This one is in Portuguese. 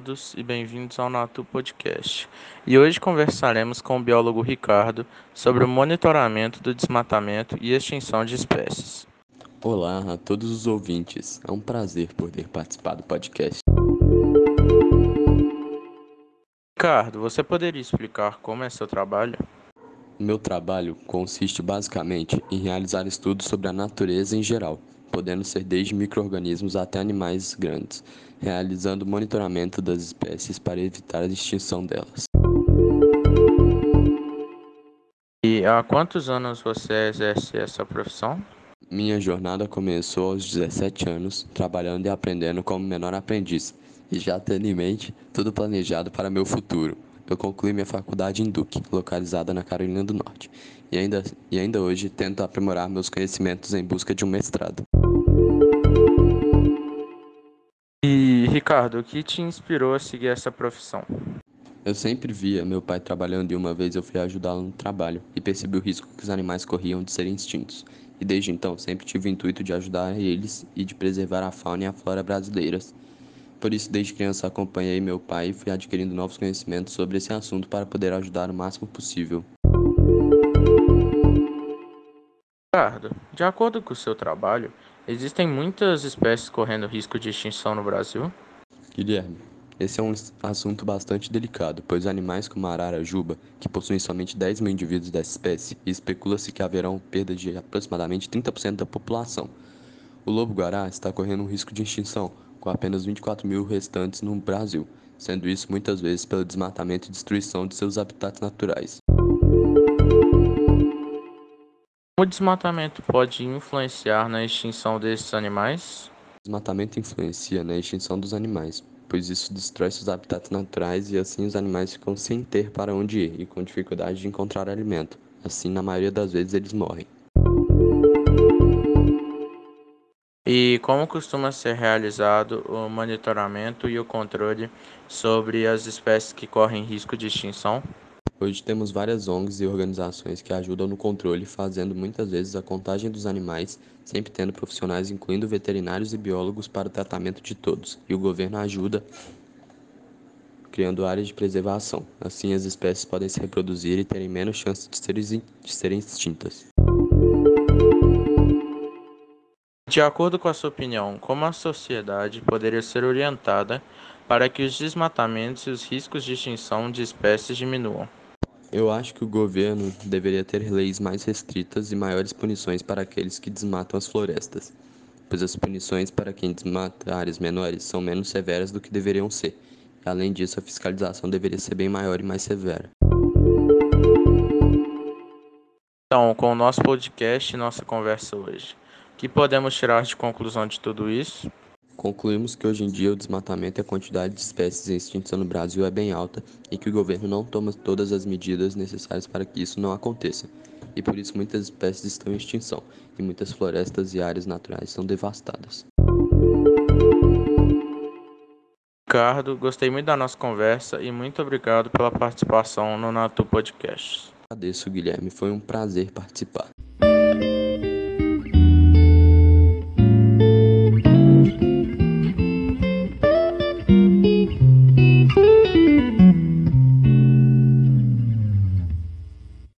todos e bem-vindos ao Natu Podcast. E hoje conversaremos com o biólogo Ricardo sobre o monitoramento do desmatamento e extinção de espécies. Olá a todos os ouvintes, é um prazer poder participar do podcast. Ricardo, você poderia explicar como é seu trabalho? Meu trabalho consiste basicamente em realizar estudos sobre a natureza em geral, podendo ser desde micro-organismos até animais grandes, realizando monitoramento das espécies para evitar a extinção delas. E há quantos anos você exerce essa profissão? Minha jornada começou aos 17 anos, trabalhando e aprendendo como menor aprendiz, e já tendo em mente tudo planejado para meu futuro eu concluí minha faculdade em Duke, localizada na Carolina do Norte, e ainda, e ainda hoje tento aprimorar meus conhecimentos em busca de um mestrado. E, Ricardo, o que te inspirou a seguir essa profissão? Eu sempre via meu pai trabalhando e uma vez eu fui ajudá-lo no trabalho e percebi o risco que os animais corriam de serem extintos. E desde então sempre tive o intuito de ajudar eles e de preservar a fauna e a flora brasileiras. Por isso, desde criança, acompanhei meu pai e fui adquirindo novos conhecimentos sobre esse assunto para poder ajudar o máximo possível. Ricardo, de acordo com o seu trabalho, existem muitas espécies correndo risco de extinção no Brasil? Guilherme, esse é um assunto bastante delicado, pois animais como a arara juba, que possuem somente 10 mil indivíduos dessa espécie, especula-se que haverá perda de aproximadamente 30% da população. O lobo-guará está correndo um risco de extinção, com apenas 24 mil restantes no Brasil, sendo isso muitas vezes pelo desmatamento e destruição de seus habitats naturais. O desmatamento pode influenciar na extinção desses animais? O desmatamento influencia na extinção dos animais, pois isso destrói seus habitats naturais e assim os animais ficam sem ter para onde ir e com dificuldade de encontrar alimento. Assim, na maioria das vezes, eles morrem. E como costuma ser realizado o monitoramento e o controle sobre as espécies que correm risco de extinção? Hoje temos várias ONGs e organizações que ajudam no controle, fazendo muitas vezes a contagem dos animais, sempre tendo profissionais incluindo veterinários e biólogos para o tratamento de todos, e o governo ajuda criando áreas de preservação. Assim as espécies podem se reproduzir e terem menos chance de de serem extintas. De acordo com a sua opinião, como a sociedade poderia ser orientada para que os desmatamentos e os riscos de extinção de espécies diminuam? Eu acho que o governo deveria ter leis mais restritas e maiores punições para aqueles que desmatam as florestas, pois as punições para quem desmata áreas menores são menos severas do que deveriam ser. Além disso, a fiscalização deveria ser bem maior e mais severa. Então, com o nosso podcast e nossa conversa hoje, que podemos tirar de conclusão de tudo isso? Concluímos que hoje em dia o desmatamento e a quantidade de espécies em extinção no Brasil é bem alta e que o governo não toma todas as medidas necessárias para que isso não aconteça. E por isso muitas espécies estão em extinção e muitas florestas e áreas naturais são devastadas. Ricardo, gostei muito da nossa conversa e muito obrigado pela participação no Natu Podcast. Agradeço, Guilherme. Foi um prazer participar.